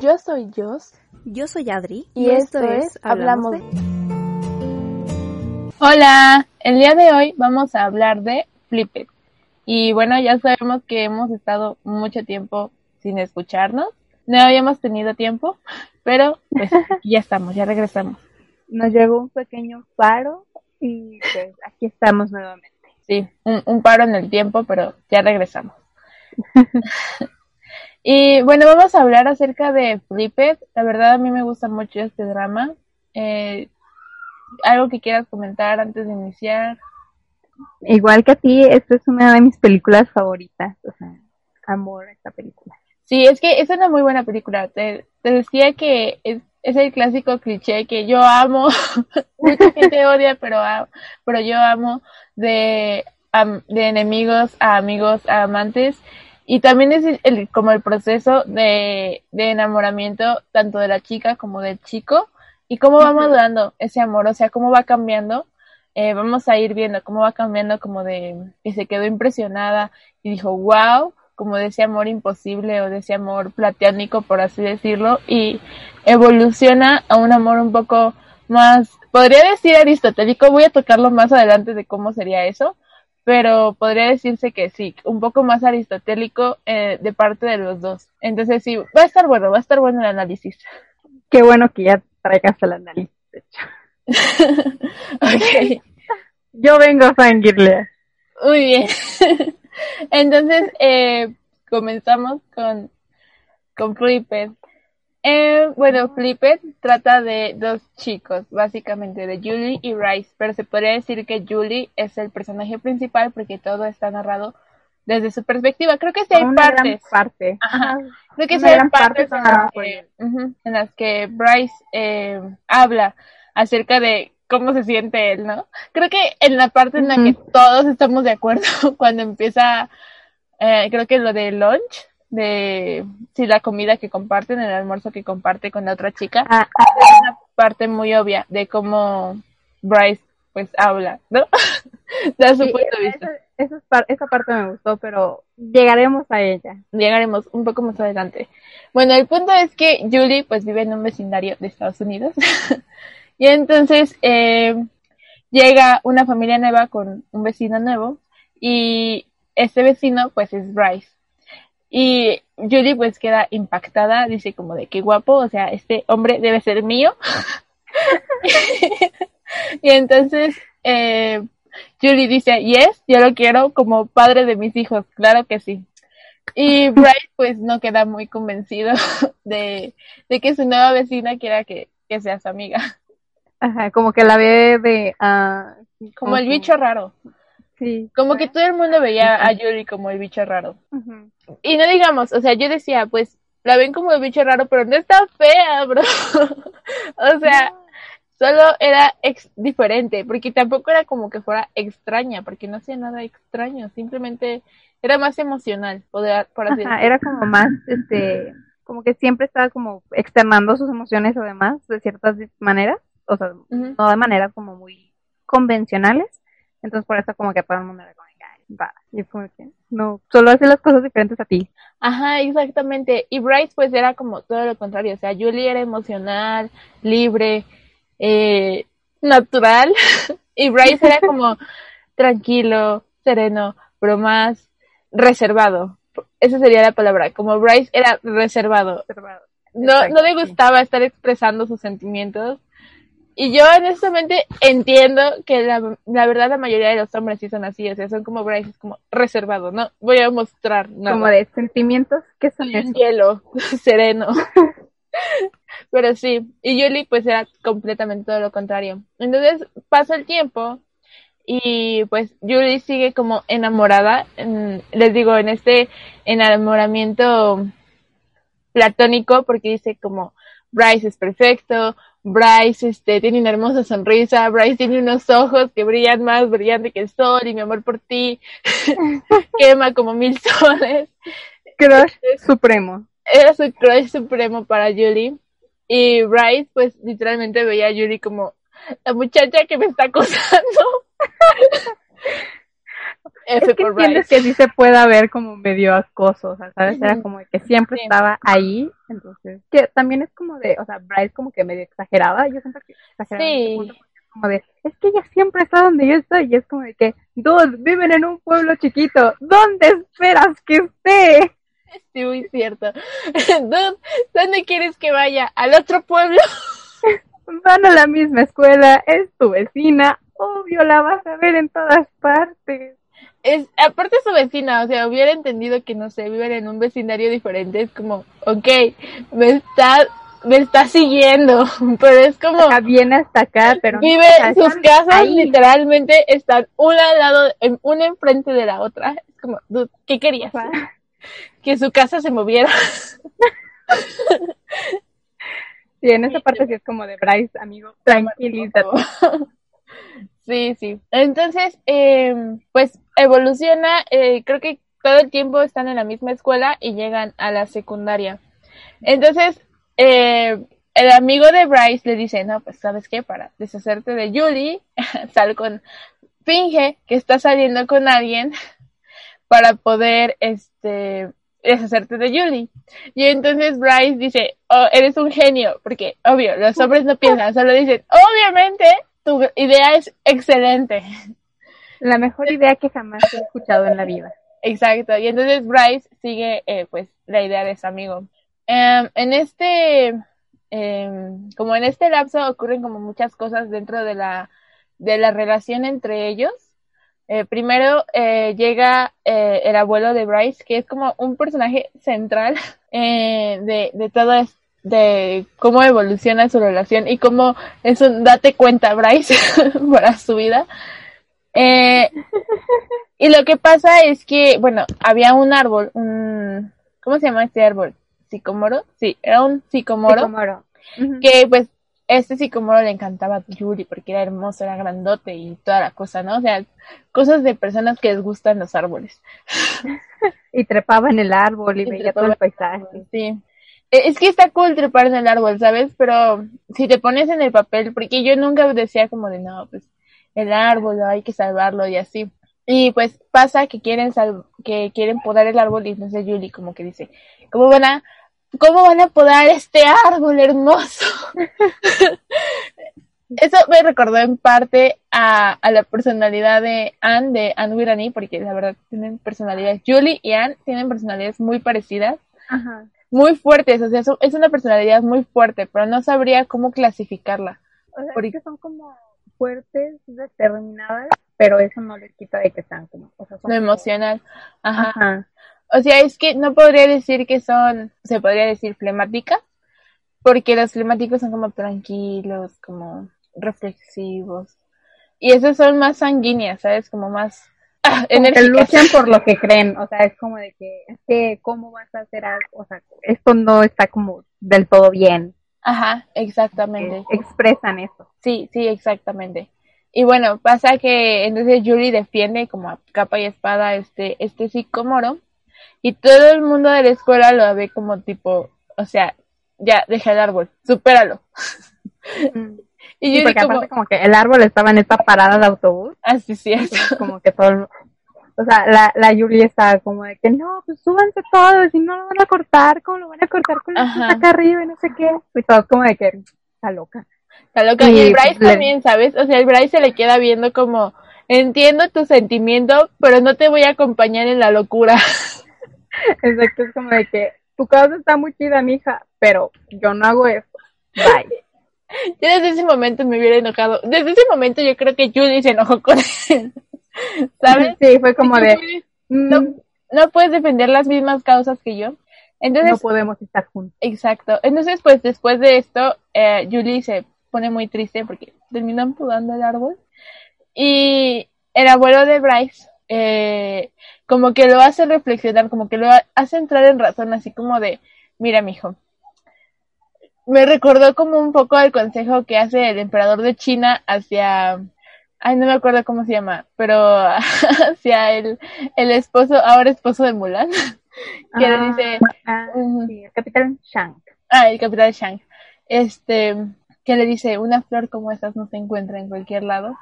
Yo soy Jos. Yo soy Adri. Y, esto, es Hablamos de... Hola, el día de hoy vamos a hablar de Flipped. Y bueno, ya sabemos que hemos estado mucho tiempo sin escucharnos. No habíamos tenido tiempo, pero pues ya estamos, ya regresamos. Nos llegó un pequeño paro y pues aquí estamos nuevamente. Sí, un, un paro en el tiempo, pero ya regresamos. y bueno, vamos a hablar acerca de Flipped. La verdad a mí me gusta mucho este drama. Eh, ¿Algo que quieras comentar antes de iniciar? Igual que a ti, esta es una de mis películas favoritas. O sea, amor esta película. Sí, es que es una muy buena película. Te, te decía que es, es el clásico cliché que yo amo, mucha gente odia, pero, pero yo amo de, de enemigos a amigos a amantes. Y también es el, como el proceso de, de enamoramiento tanto de la chica como del chico y cómo va madurando ese amor, o sea, cómo va cambiando. Eh, vamos a ir viendo cómo va cambiando como de que se quedó impresionada y dijo, wow, como de ese amor imposible o de ese amor platónico, por así decirlo, y evoluciona a un amor un poco más, podría decir aristotélico, voy a tocarlo más adelante de cómo sería eso, pero podría decirse que sí, un poco más aristotélico eh, de parte de los dos. Entonces sí, va a estar bueno, va a estar bueno el análisis. Qué bueno que ya traigas el análisis, de hecho. ok. Yo vengo a fangirle. Muy bien. Entonces, eh, comenzamos con, con Flipped. Eh, bueno, Flipped trata de dos chicos, básicamente de Julie y Rice, pero se podría decir que Julie es el personaje principal porque todo está narrado desde su perspectiva. Creo que sí hay partes. parte. Ajá. Creo que sí hay partes en las, que, en las que Bryce eh, habla acerca de cómo se siente él, ¿no? Creo que en la parte en la que todos estamos de acuerdo cuando empieza, eh, creo que lo de lunch, de si la comida que comparten, el almuerzo que comparte con la otra chica, ah, es una parte muy obvia de cómo Bryce pues habla, ¿no? da su Sí, punto de vista. esa esa parte me gustó, pero llegaremos a ella. Llegaremos un poco más adelante. Bueno, el punto es que Julie pues vive en un vecindario de Estados Unidos. y entonces eh, llega una familia nueva con un vecino nuevo y este vecino pues es Bryce. Y Julie pues queda impactada, dice como de qué guapo, o sea, este hombre debe ser mío. y entonces eh, Julie dice, yes, yo lo quiero como padre de mis hijos, claro que sí. Y Bryce pues no queda muy convencido de, de que su nueva vecina quiera que, que sea su amiga. Ajá, como que la ve de... ah, Como el bicho raro. Sí. Como que todo el mundo veía a Julie como el bicho raro. Y no digamos, o sea, yo decía, pues la ven como el bicho raro, pero no está fea, bro. o sea, solo era ex diferente, porque tampoco era como que fuera extraña, porque no hacía nada extraño, simplemente era más emocional, poder, por así Ajá, era como más, este, como que siempre estaba como externando sus emociones además de ciertas maneras, o sea, no de maneras como muy convencionales, entonces por eso como que todo el mundo era como, "Ay, va", y fue como que, no, solo hace las cosas diferentes a ti. Ajá, exactamente. Y Bryce pues era como todo lo contrario, o sea, Julie era emocional, libre, eh, natural, y Bryce era como tranquilo, sereno, pero más reservado. Esa sería la palabra, como Bryce era reservado. No, Exacto, no le gustaba estar expresando sus sentimientos. Y yo honestamente entiendo que la, la verdad la mayoría de los hombres sí son así, o sea, son como Bryce, es como reservado, no voy a mostrar nada. Como de sentimientos que son un hielo sereno. Pero sí, y Julie pues era completamente todo lo contrario. Entonces pasa el tiempo y pues Julie sigue como enamorada, en- les digo, en este enamoramiento platónico porque dice como Bryce es perfecto, Bryce este tiene una hermosa sonrisa, Bryce tiene unos ojos que brillan más brillante que el sol y mi amor por ti quema como mil soles. Crush supremo. Era su crush supremo para Julie y Bryce pues literalmente veía a Julie como la muchacha que me está acosando. F Es que entiendes que sí se puede ver como medio acoso, o sea, ¿sabes? Era como que siempre Sí. estaba ahí, entonces, que también es como de, o sea, Bryce como que medio exageraba, yo siento que exageraba ese Sí. punto, como de, es que ella siempre está donde yo estoy, y es como de que, dude, viven en un pueblo chiquito, ¿dónde esperas que esté? Sí, muy cierto. Dude, ¿Dónde quieres que vaya? ¿Al otro pueblo? Van a la misma escuela, es tu vecina, obvio la vas a ver en todas partes. Es, aparte su vecina, o sea, hubiera entendido que, no sé, viven en un vecindario diferente. Es como, ok, me está, me está siguiendo, pero es como, sea, viene hasta acá, pero vive, o sea, sus casas ahí. literalmente están una al lado, en- una enfrente de la otra. Es como, ¿qué querías? Que su casa se moviera. Sí, en esa parte sí es como de Bryce, amigo, tranquilízate. Sí, sí. Entonces, eh, pues evoluciona, eh, creo que todo el tiempo están en la misma escuela y llegan a la secundaria. Entonces, eh, el amigo de Bryce le dice, no, pues sabes qué, para deshacerte de Julie, sal con, finge que está saliendo con alguien para poder, este, deshacerte de Julie. Y entonces Bryce dice, oh, eres un genio, porque obvio, los hombres no piensan, solo dicen, obviamente, tu idea es excelente. La mejor idea que jamás he escuchado en la vida. Exacto. Y entonces Bryce sigue, eh, pues, la idea de su amigo. Em, en este, em, como en este lapso ocurren como muchas cosas dentro de la, de la relación entre ellos. Eh, primero eh, llega eh, el abuelo de Bryce, que es como un personaje central eh, de, de todo de cómo evoluciona su relación y cómo es un date cuenta Bryce para su vida. Eh, y lo que pasa es que, bueno, había un árbol, un, ¿cómo se llama este árbol? ¿Sicomoro? Sí, era un sicomoro, que pues este sicomoro le encantaba a Yuri porque era hermoso, era grandote y toda la cosa, ¿no? O sea, cosas de personas que les gustan los árboles. Y trepaba en el árbol y, Y veía todo el paisaje. Sí. E- Es que está cool trepar en el árbol, ¿sabes? Pero si te pones en el papel, porque yo nunca decía como de, no, pues el árbol, hay que salvarlo y así. Y pues pasa que quieren sal que quieren podar el árbol y entonces Julie como que dice, ¿cómo van a, cómo van a podar este árbol hermoso? Eso me recordó en parte a, a la personalidad de Anne, de Anne Wirani, porque la verdad tienen personalidades, Julie y Anne tienen personalidades muy parecidas Ajá. Muy fuertes, o sea, es una personalidad muy fuerte, pero no sabría cómo clasificarla. O sea, Por- es que son como fuertes, determinadas, pero eso no les quita de que están como, o sea, son como- emocional. Ajá. Ajá. O sea, es que no podría decir que son, se podría decir flemáticas, porque los flemáticos son como tranquilos, como reflexivos. Y esos son más sanguíneas, ¿sabes? Como más ah, que luchan por lo que creen, o sea, es como de que, es que, ¿cómo vas a hacer algo? O sea, esto no está como del todo bien. Ajá, exactamente. Expresan eso. Sí, sí, exactamente. Y bueno, pasa que entonces Yuri defiende como a capa y espada este, este psicomoro y todo el mundo de la escuela lo ve como tipo, o sea, ya, deja el árbol, supéralo. Y Sí, yo porque como, aparte como que el árbol estaba en esta parada de autobús, así es cierto. entonces como que todo, el- o sea, la, la Yuri estaba como de que no, pues súbanse todos y no lo van a cortar, ¿cómo lo van a cortar con la acá arriba y no sé qué? Y todo como de que está loca. Está loca. Y Y, el Bryce le- también, ¿sabes? O sea, el Bryce se le queda viendo como, entiendo tu sentimiento, pero no te voy a acompañar en la locura. Exacto, es como de que tu causa está muy chida, mija, pero yo no hago eso. Bye. Yo desde ese momento me hubiera enojado. Desde ese momento yo creo que Julie se enojó con él. ¿Sabes? Sí, fue como de, No, no puedes defender las mismas causas que yo. Entonces, no podemos estar juntos. exacto. Entonces, pues después de esto, eh, Julie se pone muy triste porque terminan podando el árbol. Y, el abuelo de Bryce, eh, como que lo hace reflexionar, como que lo hace entrar en razón, así como de, mira, mijo, me recordó como un poco el consejo que hace el emperador de China hacia, ay, no me acuerdo cómo se llama, pero hacia el, el esposo, ahora esposo de Mulan, que le Ah, dice, ah, sí, el capitán Shang. ah, el capitán Shang, este, que le dice, una flor como estas no se encuentra en cualquier lado.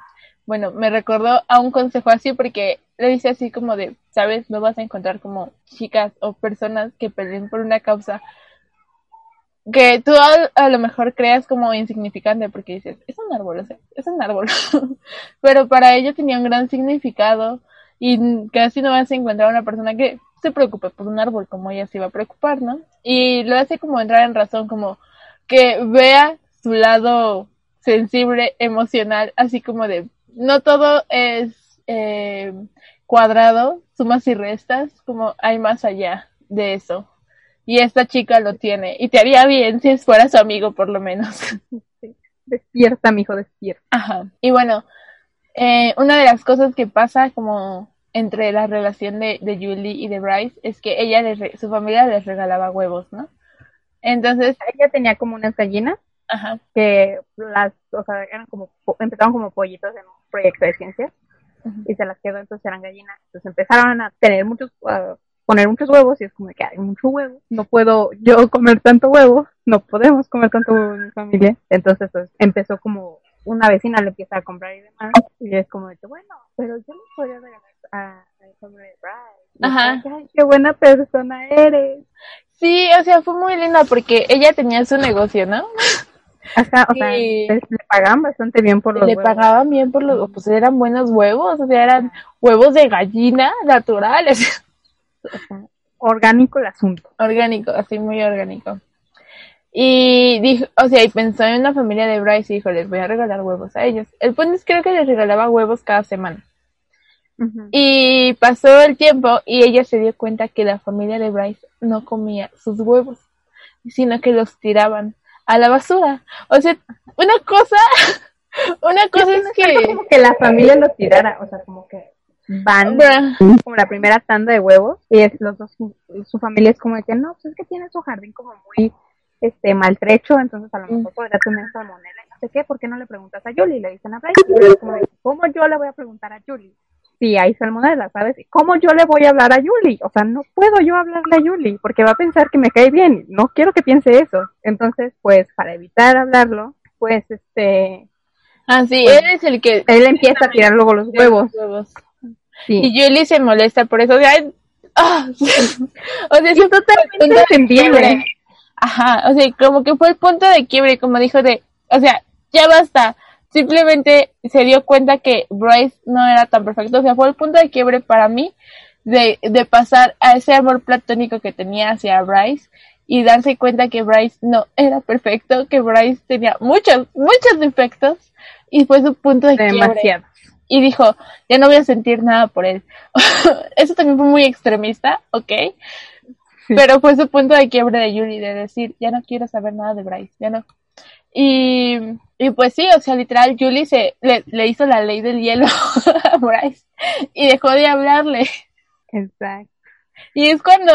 Bueno, me recordó a un consejo así porque le dice así como de, sabes, no vas a encontrar como chicas o personas que peleen por una causa que tú a, a lo mejor creas como insignificante porque dices, es un árbol, o sea, es un árbol. Pero para ella tenía un gran significado y casi no vas a encontrar una persona que se preocupe por un árbol como ella se iba a preocupar, ¿no? Y lo hace como entrar en razón, como que vea su lado sensible, emocional, así como de, no todo es eh, cuadrado, sumas y restas, como hay más allá de eso. Y esta chica lo tiene. Y te haría bien si fuera su amigo, por lo menos. Despierta, mijo, despierta. Ajá. Y bueno, eh, una de las cosas que pasa como entre la relación de, de Julie y de Bryce es que ella les re- su familia les regalaba huevos, ¿no? Entonces, Ella tenía como unas gallinas ajá, que las, o sea, eran como, empezaron como pollitos en un proyecto de ciencia y se las quedó, entonces eran gallinas. Entonces empezaron a tener muchos, poner muchos huevos y es como que hay mucho huevo. No puedo yo comer tanto huevo, no podemos comer tanto huevo en mi familia. Entonces, pues empezó como una vecina le empieza a comprar y demás. Y es como de que, bueno, pero yo le podría regalar a, Ajá. Ay, qué buena persona eres. Sí, o sea, fue muy linda porque ella tenía su negocio, ¿no? Ajá, o sea, Sí. le, le pagaban bastante bien por los Le huevos. pagaban bien por los, pues eran buenos huevos, o sea, eran huevos de gallina naturales, O sea, orgánico el asunto. orgánico, así muy orgánico. Y dijo, o sea, y pensó en una familia de Bryce y dijo, les voy a regalar huevos a ellos. El punto es creo que les regalaba huevos cada semana. Y pasó el tiempo y ella se dio cuenta que la familia de Bryce no comía sus huevos, sino que los tiraban a la basura. O sea, una cosa, una cosa es que... como que la familia lo tirara, o sea, como que van Bruh. como la primera tanda de huevos y es los dos, su familia es como de que no, pues es que tiene su jardín como muy este maltrecho, entonces a lo mejor podría tener salmonela y no sé qué, ¿por qué no le preguntas a Julie? Le dicen a Bryce, y es como de, ¿cómo yo le voy a preguntar a Julie? Si hay salmonela, ¿sabes? ¿Cómo yo le voy a hablar a Julie? O sea, no puedo yo hablarle a Julie porque va a pensar que me cae bien. No quiero que piense eso. Entonces, pues, para evitar hablarlo, pues, este, Ah, sí, Pues, él es el que... él empieza a tirar luego los huevos. huevos. Sí. Y Julie se molesta por eso. O sea, ah, o sea, es totalmente de quiebre. Ajá, o sea, como que fue el punto de quiebre, como dijo de, o sea, ya basta. Simplemente se dio cuenta que Bryce no era tan perfecto. O sea, fue el punto de quiebre para mí de, de pasar a ese amor platónico que tenía hacia Bryce y darse cuenta que Bryce no era perfecto, que Bryce tenía muchos, muchos defectos y fue su punto de quiebre Demasiado. Y dijo, ya no voy a sentir nada por él. Eso también fue muy extremista, ok, Sí. pero fue su punto de quiebre de Yuri, de decir, ya no quiero saber nada de Bryce, ya no. Y, y pues sí, o sea, literal, Julie se, le, le hizo la ley del hielo a Bryce y dejó de hablarle. Exacto. Y es cuando,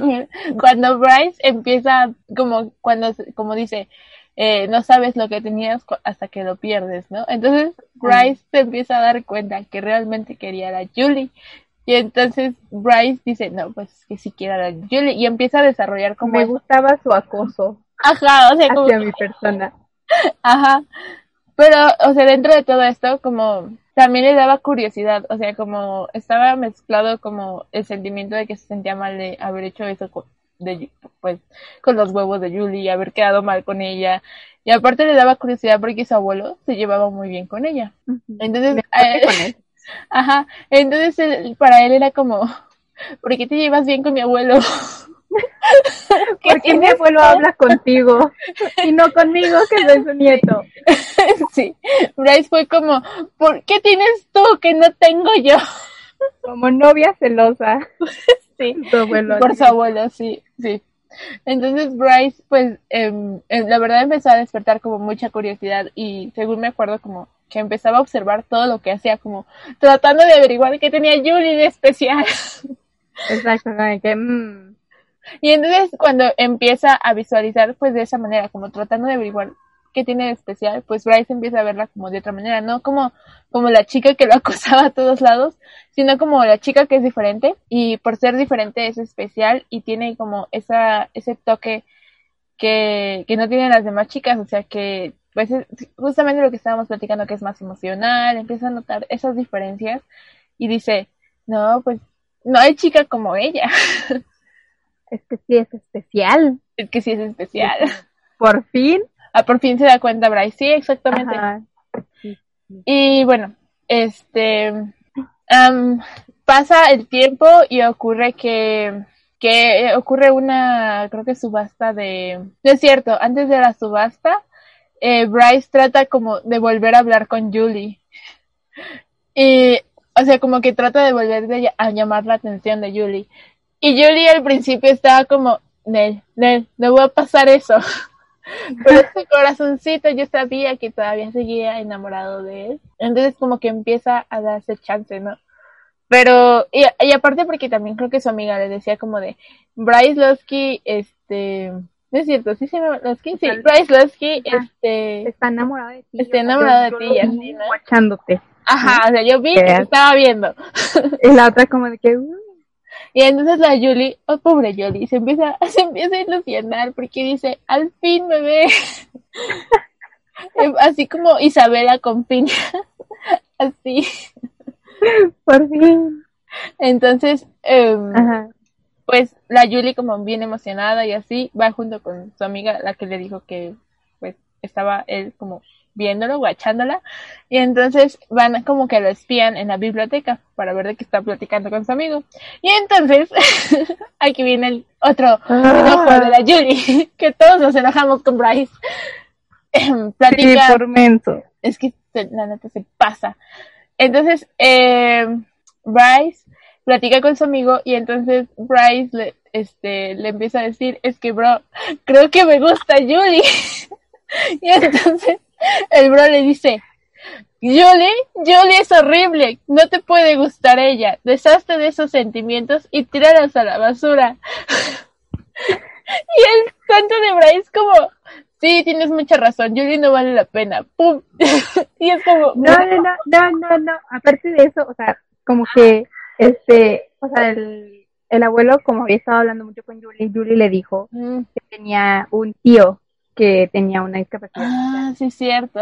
cuando Bryce empieza, como, cuando, como dice, eh, no sabes lo que tenías hasta que lo pierdes, ¿no? Entonces Bryce se empieza a dar cuenta que realmente quería a la Julie. Y entonces Bryce dice, no, pues que sí quiero a la Julie. Y empieza a desarrollar como... Me eso. gustaba su acoso Ajá, o sea, como... hacia mi persona. Ajá. Pero, o sea, dentro de todo esto, como también le daba curiosidad, o sea, como estaba mezclado como el sentimiento de que se sentía mal de haber hecho eso de, pues, con los huevos de Julie haber quedado mal con ella. Y aparte le daba curiosidad porque su abuelo se llevaba muy bien con ella. Entonces, con él. ajá, entonces él- para él era como, ¿por qué te llevas bien con mi abuelo? ¿Qué ¿Por qué mi abuelo habla contigo y no conmigo que soy su nieto? Sí, Bryce fue como, ¿por qué tienes tú que no tengo yo? Como novia celosa. Sí, Su abuelo. por su abuelo, sí, sí. Entonces Bryce, pues, em, em, la verdad empezó a despertar como mucha curiosidad y según me acuerdo como que empezaba a observar todo lo que hacía, como tratando de averiguar qué tenía Julie de especial. Exacto, que, mm. Y entonces cuando empieza a visualizar pues de esa manera, como tratando de averiguar qué tiene de especial, pues Bryce empieza a verla como de otra manera, no como, como la chica que lo acosaba a todos lados, sino como la chica que es diferente y por ser diferente es especial y tiene como esa, ese toque que, que no tienen las demás chicas, o sea que pues es justamente lo que estábamos platicando que es más emocional, empieza a notar esas diferencias y dice, no, pues no hay chica como ella. Es que sí es especial. Es que sí es especial. Por fin. Ah, por fin se da cuenta Bryce, sí, exactamente. Y bueno, este pasa el tiempo y ocurre que que ocurre una, creo que subasta de, no es cierto, antes de la subasta, eh, Bryce trata como de volver a hablar con Julie. Y, o sea, como que trata de volver a llamar la atención de Julie. Y Julie al principio estaba como, Nel, Nel, no va a pasar eso. Pero ese corazoncito yo sabía que todavía seguía enamorado de él. Entonces como que empieza a darse chance, ¿no? Pero, y, y aparte porque también creo que su amiga le decía como de, Bryce Losky, este, no es cierto, sí se llama Losky, sí, Bryce Losky, este, está enamorado de ti. Está enamorado de ti, así, ¿no? Ajá, o sea, yo vi que estaba viendo. Y la otra como de que, y entonces la Julie, oh pobre Julie, se empieza, se empieza a ilusionar porque dice, al fin me ve. así como Isabela con piña. así. Por fin. Entonces, em, pues la Julie como bien emocionada y así, va junto con su amiga, la que le dijo que pues estaba él como viéndolo, guachándola, y entonces van como que lo espían en la biblioteca para ver de qué está platicando con su amigo. Y entonces, aquí viene el otro enojo de la Julie, que todos nos enojamos con Bryce. Platica. Es que la neta se pasa. Entonces, eh, Bryce platica con su amigo y entonces Bryce le, este, le empieza a decir, es que bro, creo que me gusta Julie. y entonces el bro le dice, Julie, Julie es horrible, no te puede gustar ella, deshazte de esos sentimientos y tíralos a la basura. y el tanto de Bryce como, sí, tienes mucha razón, Julie no vale la pena, pum. y es como... No, no, no, no, no, no, aparte de eso, o sea, como que, este, o sea, el, el abuelo, como había estado hablando mucho con Julie, Julie le dijo mm. que tenía un tío que tenía una discapacidad. Ah, sí, cierto.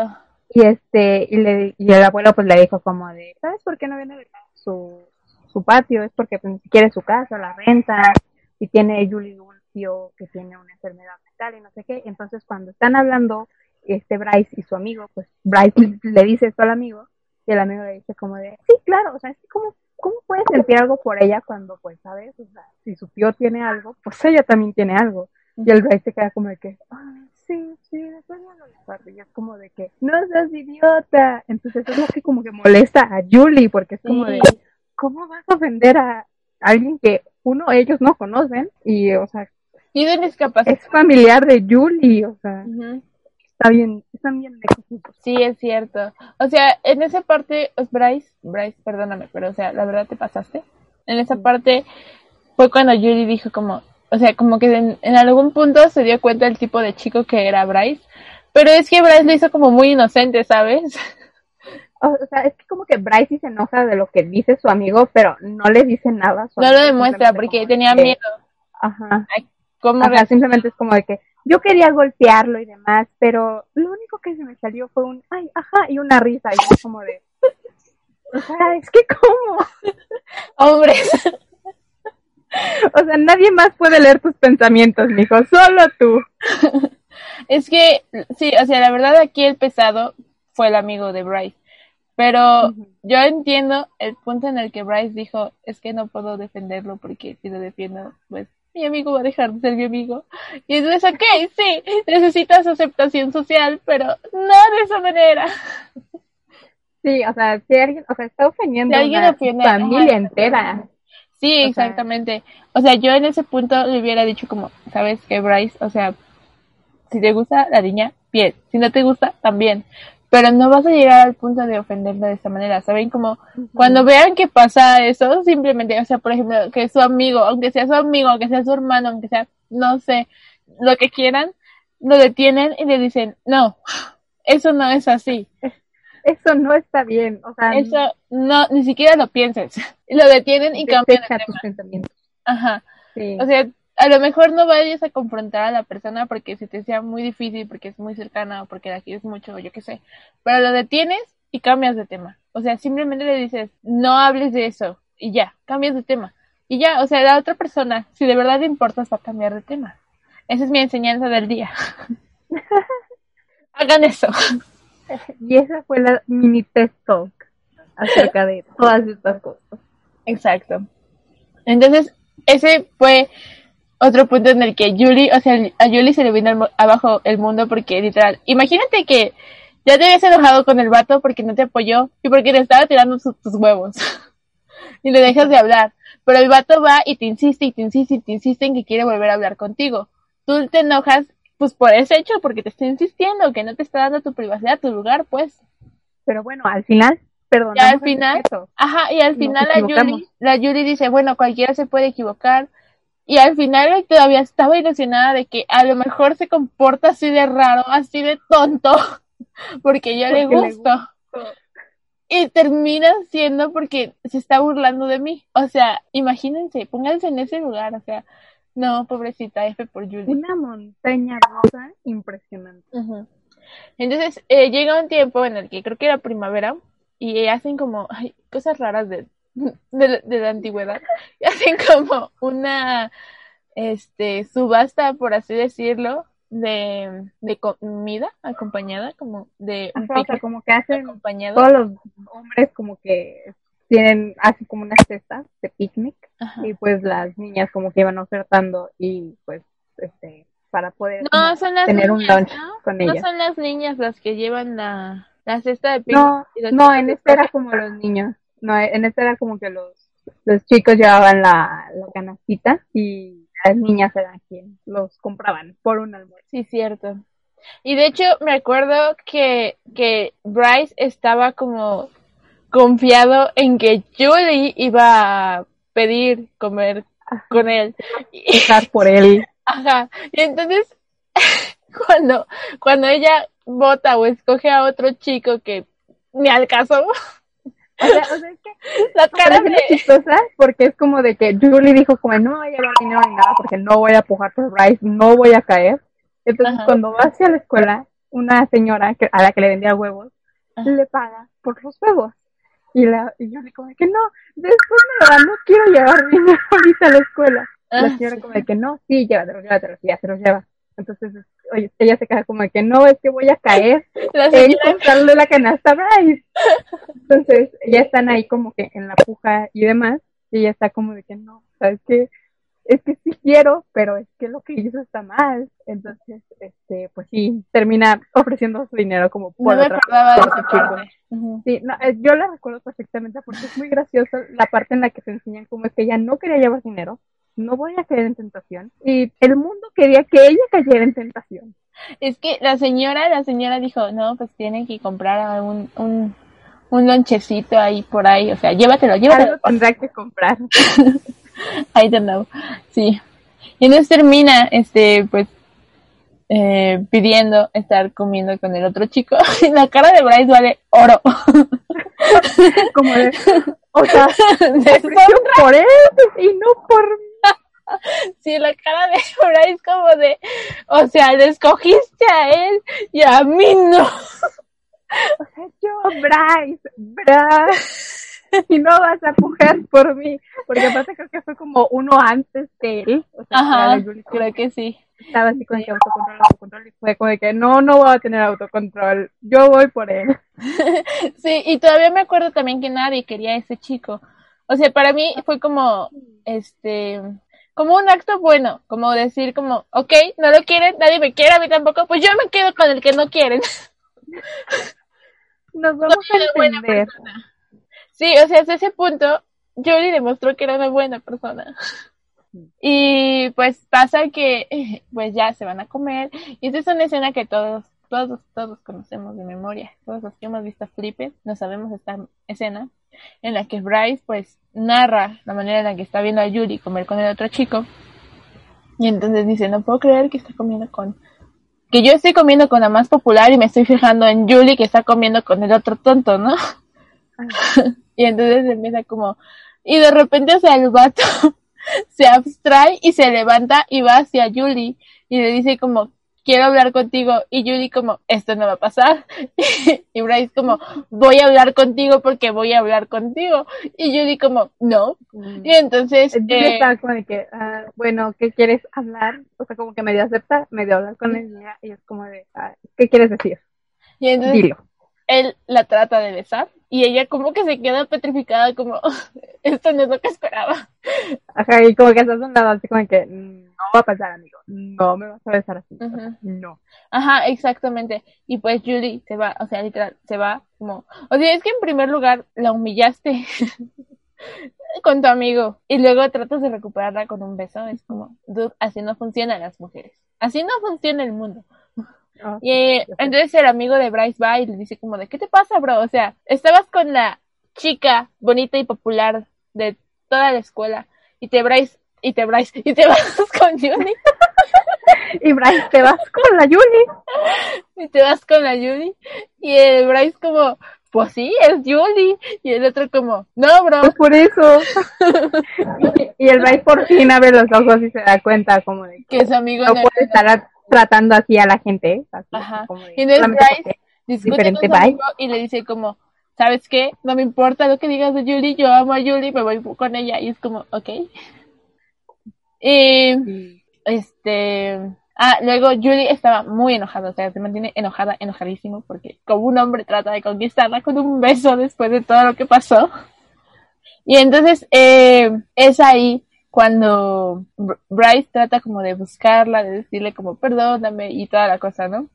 Y este, y, le, y el abuelo pues le dijo como de, ¿sabes por qué no viene a su, su patio? Es porque pues, si quiere su casa, la renta, y tiene Julie un tío que tiene una enfermedad mental y no sé qué. Entonces cuando están hablando, este Bryce y su amigo, pues Bryce le dice esto al amigo, y el amigo le dice como de, sí, claro, o sea, es como ¿cómo puedes sentir algo por ella cuando, pues, sabes? O sea, si su tío tiene algo, pues ella también tiene algo. Y el Bryce se queda como de que, ah, sí, sí, después ya Y es como de que, no seas idiota. Entonces es lo que como que molesta a Julie, porque es como de, ¿cómo vas a ofender a alguien que uno, ellos no conocen? Y, o sea, es familiar de Julie, o sea. Está bien, están bien lejos. Sí, es cierto. O sea, en esa parte, Bryce, Bryce, perdóname, pero o sea, la verdad te pasaste. En esa parte fue cuando Julie dijo como, o sea, como que en, algún punto se dio cuenta del tipo de chico que era Bryce. Pero es que Bryce lo hizo como muy inocente, ¿sabes? O sea, es que como que Bryce sí se enoja de lo que dice su amigo, pero no le dice nada. no lo demuestra porque tenía miedo. Ajá. ¿cómo ajá, simplemente es como de que yo quería golpearlo y demás, pero lo único que se me salió fue un ay, ajá, y una risa. Y es como de. O sea, es que ¿cómo? Hombre. O sea, nadie más puede leer tus pensamientos, mijo, solo tú. es que, sí, o sea, la verdad aquí el pesado fue el amigo de Bryce. Pero yo entiendo el punto en el que Bryce dijo, es que no puedo defenderlo porque si lo defiendo, pues mi amigo va a dejar de ser mi amigo. Y entonces, ok, sí, necesitas aceptación social, pero no de esa manera. Sí, o sea, si alguien, o sea, está ofendiendo a una familia entera. Sí, exactamente. O sea, yo en ese punto le hubiera dicho como, ¿sabes qué, Bryce? O sea, si te gusta la niña, bien. Si no te gusta, también. pero no vas a llegar al punto de ofenderlo de esta manera, ¿saben? Como cuando vean que pasa eso, simplemente, o sea, por ejemplo, que su amigo, aunque sea su amigo, aunque sea su hermano, aunque sea, no sé, lo que quieran, lo detienen y le dicen, no, eso no es así. Eso no está bien, o sea, Eso no, ni siquiera lo pienses. Lo detienen y cambian de tema. pensamientos. Ajá. Sí. O sea, a lo mejor no vayas a confrontar a la persona porque se te sea muy difícil, porque es muy cercana o porque la quieres mucho yo qué sé. Pero lo detienes y cambias de tema. O sea, simplemente le dices, no hables de eso y ya, cambias de tema. Y ya, o sea, la otra persona, si de verdad le importas, va a cambiar de tema. Esa es mi enseñanza del día. Hagan eso. Y esa fue la mini test talk acerca de todas estas cosas. Exacto. Entonces, ese fue otro punto en el que Yuli, o sea, a Yuli se le vino mo- abajo el mundo porque literal, imagínate que ya te habías enojado con el vato porque no te apoyó y porque le estaba tirando su- tus huevos y le dejas de hablar, pero el vato va y te insiste y te insiste y te insiste en que quiere volver a hablar contigo. Tú te enojas pues por ese hecho, porque te está insistiendo, que no te está dando tu privacidad, tu lugar, pues. Pero bueno, al final, perdón. Al final, Ajá, y al final la. Yuri, la Yuri dice, bueno, cualquiera se puede equivocar. Y al final él todavía estaba ilusionada de que a lo mejor se comporta así de raro, así de tonto, porque yo le gusto. Y termina siendo porque se está burlando de mí. O sea, imagínense, pónganse en ese lugar, o sea, no, pobrecita, F por Yuri. Una montaña rusa impresionante. Entonces eh, llega un tiempo en el que creo que era primavera y hacen como ay, cosas raras de, de, de la antigüedad. Y hacen como una este subasta, por así decirlo, de, de comida acompañada, como de un Ajá, o sea, como que hacen acompañado. todos los hombres como que tienen, hacen como unas cestas de picnic Ajá. y pues las niñas como que iban ofertando y pues este para poder No, como son las tener un lunch ¿no? con No ellas. son las niñas las que llevan la, la cesta de picnic. No, no, en este era como los niños. No, en este era como que los, los chicos llevaban la, la canastita y las niñas eran quienes los compraban por un almuerzo. Sí, cierto. Y de hecho me acuerdo que, que Bryce estaba como confiado en que Julie iba a pedir comer con él. Y, Quizás por él. ajá. Y entonces cuando, cuando ella vota o escoge a otro chico que ni al caso, O sea, o sea, es que la cara chistosa porque es como de que Julie dijo como no voy a llevar dinero ni nada porque no voy a pujar por Bryce, no voy a caer. Entonces Ajá. cuando va hacia la escuela, una señora que, a la que le vendía huevos, Ajá. le paga por los huevos. Y, la, y Julie como de que no, después me lo da, no quiero llevar dinero ahorita a la escuela. La Ah, señora como de que no, sí, llévatelos, y ya se los lleva. Entonces, oye, ella se queda como de que no, es que voy a caer la en comprarle la canasta Bryce. Entonces, ya están ahí como que en la puja y demás, y ella está como de que no, ¿sabes qué? Es que sí quiero, pero es que lo que hizo está mal. Entonces, este, pues sí, termina ofreciendo su dinero como por no otra parte. Ujú. Sí, no, eh, yo la recuerdo perfectamente porque es muy gracioso la parte en la que te enseñan como es que ella no quería llevar dinero, no voy a caer en tentación, y el mundo quería que ella cayera en tentación. Es que la señora, la señora dijo, no, pues tienen que comprar un, un, un lonchecito ahí por ahí, o sea, llévatelo, llévatelo. Algo tendrá que comprar. I don't know. Sí. Y entonces termina, este, pues, eh, pidiendo estar comiendo con el otro chico. Y la cara de Bryce vale oro. Como de, o sea, De por él y no por mí. Sí, la cara de Bryce como de, o sea, le escogiste a él y a mí no. O sea, yo, Bryce, Bryce, y no vas a pujar por mí. Porque aparte creo que fue como uno antes que él. O sea, Ajá, Julie creo que sí. estaba así con que autocontrol, autocontrol, y fue como de que no, no voy a tener autocontrol, yo voy por él. Sí, y todavía me acuerdo también que nadie quería a ese chico. O sea, para mí fue como, este, como un acto bueno, como decir como, ok, no lo quieren, nadie me quiere, a mí tampoco, pues yo me quedo con el que no quieren. Nos vamos Soy a entender. persona. Sí, o sea, hasta ese punto, Jolie demostró que era una buena persona. Y pues pasa que, pues ya se van a comer. Y esta es una escena que todos todos, todos conocemos de memoria, todos los que hemos visto Flipped, no sabemos esta escena en la que Bryce pues narra la manera en la que está viendo a Yuri comer con el otro chico y entonces dice, no puedo creer que está comiendo con que yo estoy comiendo con la más popular y me estoy fijando en Julie que está comiendo con el otro tonto, ¿no? y entonces empieza como, y de repente, o sea, el vato se abstrae y se levanta y va hacia Julie y le dice como, quiero hablar contigo. Y Julie como, esto no va a pasar. y Bryce como, voy a hablar contigo porque voy a hablar contigo. Y Julie como, no. Mm. Y entonces... Eh, estaba como de que, ah, bueno, ¿qué quieres hablar? O sea, como que medio acepta, medio hablar con ella y es como de, ah, ¿qué quieres decir? y entonces Dilo. Él la trata de besar y ella como que se queda petrificada como, esto no es lo que esperaba. Ajá, y como que estás un lado así como que, "Mm, no va a pasar, amigo. No me vas a besar así. No. Ajá, exactamente. Y pues Julie se va, o sea, literal, se va como, o sea, es que en primer lugar la humillaste con tu amigo y luego tratas de recuperarla con un beso. Es como, dude, así no funcionan las mujeres. Así no funciona el mundo. Ah, Y eh, entonces el amigo de Bryce va y le dice como de, ¿qué te pasa, bro? O sea, estabas con la chica bonita y popular de toda la escuela y te Bryce, y te Bryce, y te vas con Julie. Y Bryce, te vas con la Yuli. y te vas con la Julie y el Bryce como pues sí es Julie y el otro como no bro Pues por eso. y el Bryce por fin abre los ojos y se da cuenta como de que que su amigo no puede estar a- tratando así a la gente. Así, Ajá. como y entonces Bryce discute con su vibe. amigo y le dice como sabes qué no me importa lo que digas de Julie yo amo a Julie me voy con ella y es como ok y este ah luego Julie estaba muy enojada o sea se mantiene enojada enojadísimo porque como un hombre trata de conquistarla con un beso después de todo lo que pasó y entonces eh, es ahí cuando Br- Bryce trata como de buscarla de decirle como perdóname y toda la cosa no.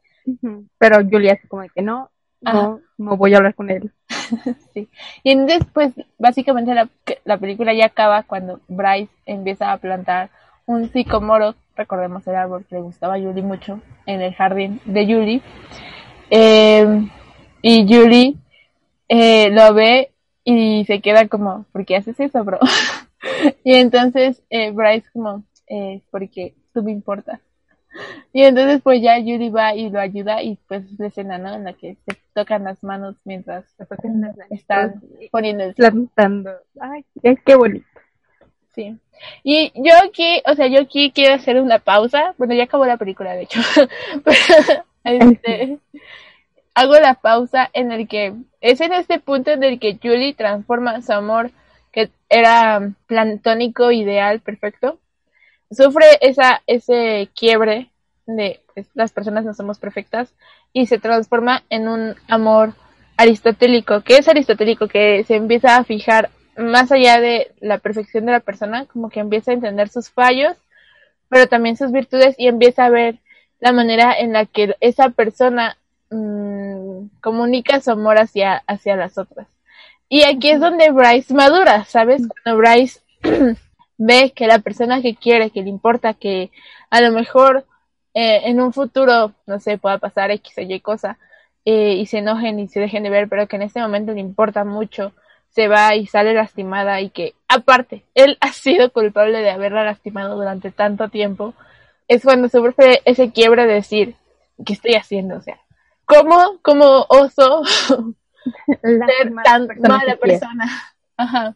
Pero Julia así como que no, no, no voy a hablar con él. Sí. Y entonces, pues, básicamente la, la película ya acaba cuando Bryce empieza a plantar un sicomoro, recordemos el árbol que le gustaba a Julie mucho, en el jardín de Julie. Eh, y Julie eh, lo ve y se queda como, ¿por qué haces eso, bro? y entonces eh, Bryce como, eh, porque tú me importas. Y entonces pues ya Julie va y lo ayuda y pues es la escena, ¿no? En la que se tocan las manos mientras están poniendo el plantando. Ay, que bonito. sí. Y yo aquí, o sea, yo aquí quiero hacer una pausa. Bueno, ya acabó la película, de hecho. Pero, este, hago la pausa en el que es en este punto en el que Julie transforma su amor que era platónico, ideal, perfecto. Sufre esa, ese quiebre de pues, las personas no somos perfectas y se transforma en un amor aristotélico. ¿Qué es aristotélico? Que se empieza a fijar más allá de la perfección de la persona, como que empieza a entender sus fallos, pero también sus virtudes y empieza a ver la manera en la que esa persona mm, comunica su amor hacia, hacia las otras. Y aquí es donde Bryce madura, ¿sabes? Cuando Bryce ve que la persona que quiere, que le importa, que a lo mejor eh, en un futuro, no sé, pueda pasar X o Y cosa, eh, y se enojen y se dejen de ver, pero que en este momento le importa mucho, se va y sale lastimada y que aparte, él ha sido culpable de haberla lastimado durante tanto tiempo, es cuando sufre ese quiebre de decir, ¿qué estoy haciendo? O sea, ¿cómo, como oso ser tan mala persona? Ajá.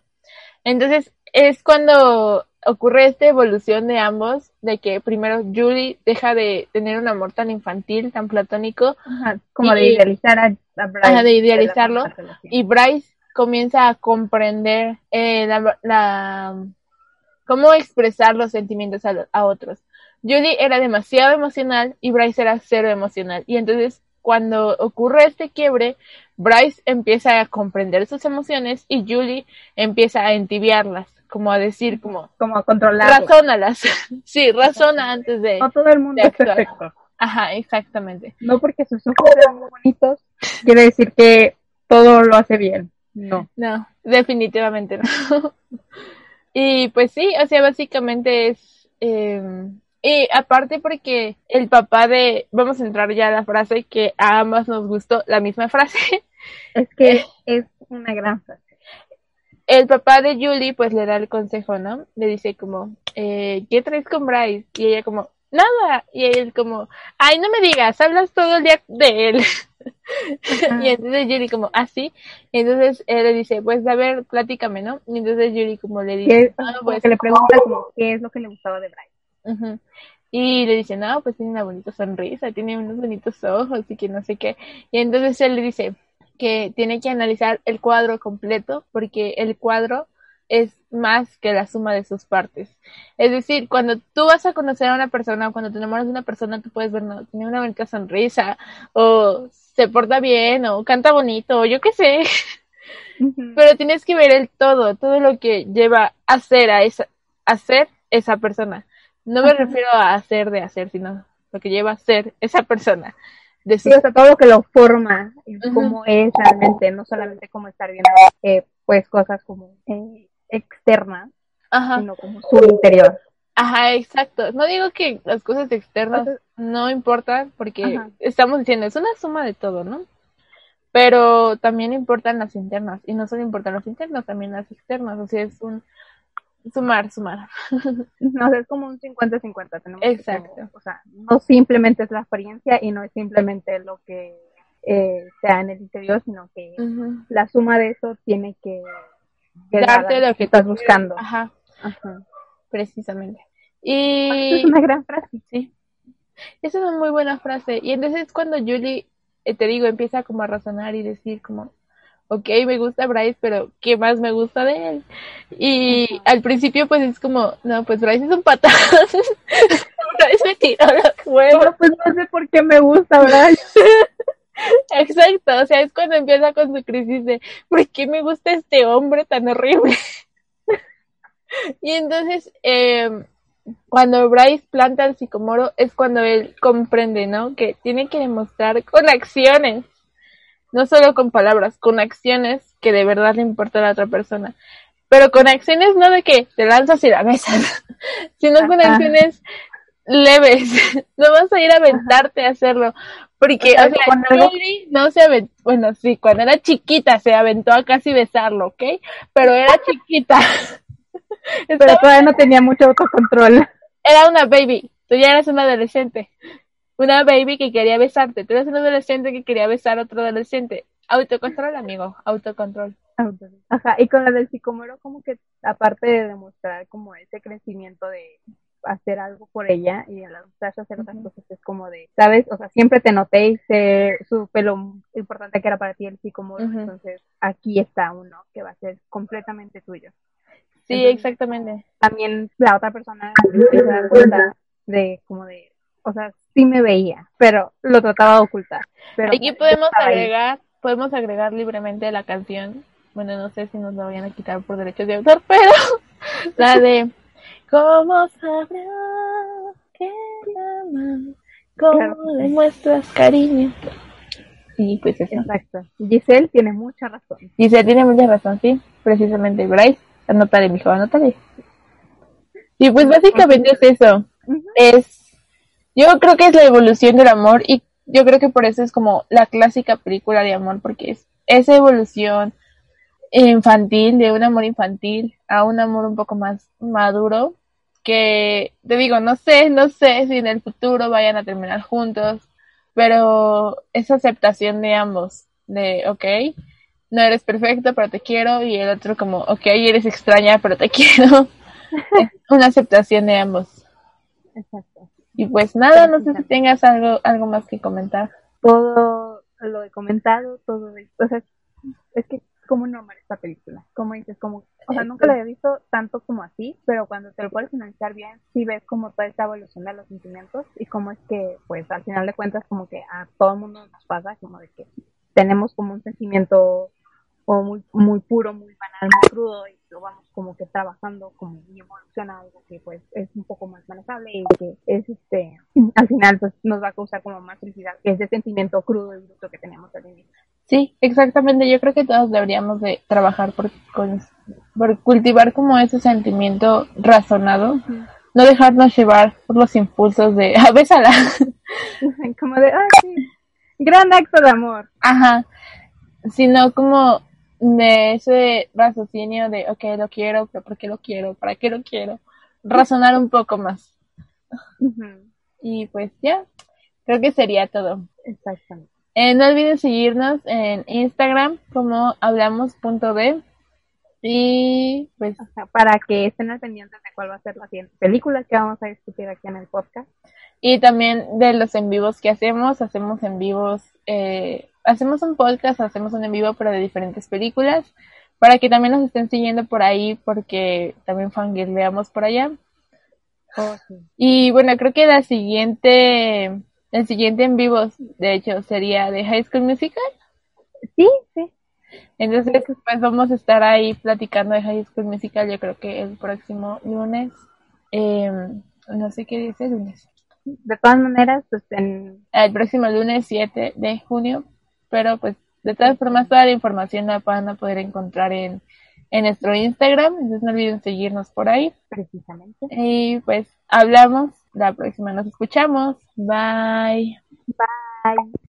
Entonces, es cuando ocurre esta evolución de ambos, de que primero Julie deja de tener un amor tan infantil, tan platónico, Ajá, como de idealizar a, a Bryce. Ajá, de idealizarlo. y Bryce comienza a comprender eh, la, la- cómo expresar los sentimientos a, a otros. Julie era demasiado emocional y Bryce era cero emocional. Y entonces, cuando ocurre este quiebre, Bryce empieza a comprender sus emociones y Julie empieza a entibiarlas, como a decir, como, Como a controlar. razónalas. sí, razona antes de... No todo el mundo es perfecto. Ajá, exactamente. No porque sus ojos sean muy bonitos, quiere decir que todo lo hace bien. No. No, definitivamente no. y pues sí, o sea, básicamente es eh, Y aparte porque el papá de, vamos a entrar ya a la frase que a ambas nos gustó, la misma frase. Es que es una gran frase. El papá de Julie pues le da el consejo, ¿no? Le dice como, eh, ¿qué traes con Bryce? Y ella como, nada. Y él como, ay, no me digas, hablas todo el día de él. y entonces Julie como, así. ¿Ah, y entonces él le dice, pues a ver, platícame, ¿no? Y entonces Julie como le dice, ah, pues, que le pregunta como, ¿qué es lo que le gustaba de Bryce? Y le dice, no, pues tiene una bonita sonrisa, tiene unos bonitos ojos y que no sé qué. Y entonces él le dice que tiene que analizar el cuadro completo porque el cuadro es más que la suma de sus partes. Es decir, cuando tú vas a conocer a una persona, cuando te enamoras de una persona, tú puedes ver, no, tiene una bonita sonrisa, o se porta bien, o canta bonito, o yo qué sé. Pero tienes que ver el todo, todo lo que lleva a ser a esa, a ser esa persona. No me refiero a hacer de hacer, sino lo que lleva a ser esa persona. De todo lo que lo forma, como es realmente, no solamente como estar viendo eh, pues cosas como eh, externas, sino como su interior. Ajá, exacto. No digo que las cosas externas no importan, porque estamos diciendo, es una suma de todo, ¿no? Pero también importan las internas, y no solo importan las internas, también las externas, o sea, es un Sumar, sumar. No, es como un 50-50. Exacto. o sea, no simplemente es la experiencia y no es simplemente lo que eh, sea en el interior, sino que la suma de eso tiene que darte lo que estás buscando. Ajá. Precisamente. Y es una gran frase. Sí. Es una muy buena frase. Y entonces cuando Julie, eh, te digo, empieza como a razonar y decir como, ok, me gusta Bryce, pero ¿qué más me gusta de él? Y al principio pues es como, no, pues Bryce es un patán. Bryce me tiró los huevos. pues no sé por qué me gusta Bryce. Exacto, o sea, es cuando empieza con su crisis de, ¿por qué me gusta este hombre tan horrible? y entonces, eh, cuando Bryce planta el psicomoro es cuando él comprende, ¿no? Que tiene que demostrar con acciones no solo con palabras, con acciones que de verdad le importa a la otra persona. Pero con acciones no de que te lanzas y la besas, sino con acciones leves. no vas a ir a aventarte a hacerlo. Porque, o, sea, no se aventó, bueno, sí, cuando era chiquita se aventó a casi besarlo, ¿ok? Pero era chiquita. Pero todavía no tenía mucho autocontrol. Era una baby, tú ya eras una adolescente una baby que quería besarte, tú eres un adolescente que quería besar a otro adolescente. Autocontrol, amigo, autocontrol. Ajá, y con la del psicomoro como que aparte de demostrar como ese crecimiento de hacer algo por ella y al adoptarse hacer otras cosas es como de, ¿sabes? O sea, siempre te noté y sé su pelo importante que era para ti el psicomoro, entonces aquí está uno que va a ser completamente tuyo. Sí, exactamente. También la otra persona se da cuenta de como de, o sea, sí me veía, pero lo trataba de ocultar. Pero Aquí podemos agregar, podemos agregar libremente la canción. Bueno, no sé si nos la vayan a quitar por derechos de autor, pero la de ¿Cómo sabrá que te ¿Cómo demuestras cariño? Sí, pues eso. Exacto. Giselle tiene mucha razón. Giselle tiene mucha razón, sí. Precisamente, Bryce, anótale, mijo, anótale. Y pues básicamente es eso. Es yo creo que es la evolución del amor y yo creo que por eso es como la clásica película de amor, porque es esa evolución infantil, de un amor infantil a un amor un poco más maduro, que te digo, no sé, no sé si en el futuro vayan a terminar juntos, pero esa aceptación de ambos, de, ok, no eres perfecto, pero te quiero, y el otro como, ok, eres extraña, pero te quiero. una aceptación de ambos. Exacto. Y pues nada, no sé si tengas algo, algo más que comentar. Todo lo he comentado, todo o sea, es que como normal esta película, como dices, como, o sea, nunca la había visto tanto como así, pero cuando te lo puedes analizar bien, sí ves como toda esta evolución de los sentimientos y cómo es que, pues, al final de cuentas, como que a todo el mundo nos pasa, como de que tenemos como un sentimiento o muy, muy puro, muy banal, muy crudo y lo vamos como que trabajando como y evoluciona algo que pues es un poco más manejable y que es este al final pues nos va a causar como más felicidad que ese sentimiento crudo y bruto que tenemos al inicio. Sí, exactamente. Yo creo que todos deberíamos de trabajar por, por cultivar como ese sentimiento razonado, no dejarnos llevar por los impulsos de, a bésala. como de, ah, sí, gran acto de amor. Ajá, sino como de ese raciocinio de, ok, lo quiero, pero ¿por qué lo quiero? ¿Para qué lo quiero? Razonar un poco más. Y pues ya, creo que sería todo. Exactamente. Eh, no olviden seguirnos en Instagram como hablamos.b y pues para que estén al pendiente de cuál va a ser la siguiente película que vamos a discutir aquí en el podcast. Y también de los en vivos que hacemos, hacemos en vivos, eh, hacemos un podcast, hacemos un en vivo pero de diferentes películas, para que también nos estén siguiendo por ahí porque también fangirleamos por allá. Oh, y bueno, creo que la siguiente, el siguiente en vivos, de hecho, sería de High School Musical. Sí, sí. Entonces, pues vamos a estar ahí platicando de High School Musical, yo creo que el próximo lunes. Em, no sé qué dice lunes. De todas maneras, pues en... El próximo lunes 7 de junio, pero pues de todas formas toda la información la van a poder encontrar en, en nuestro Instagram, entonces no olviden seguirnos por ahí. Precisamente. Y pues hablamos, la próxima nos escuchamos. Bye. Bye.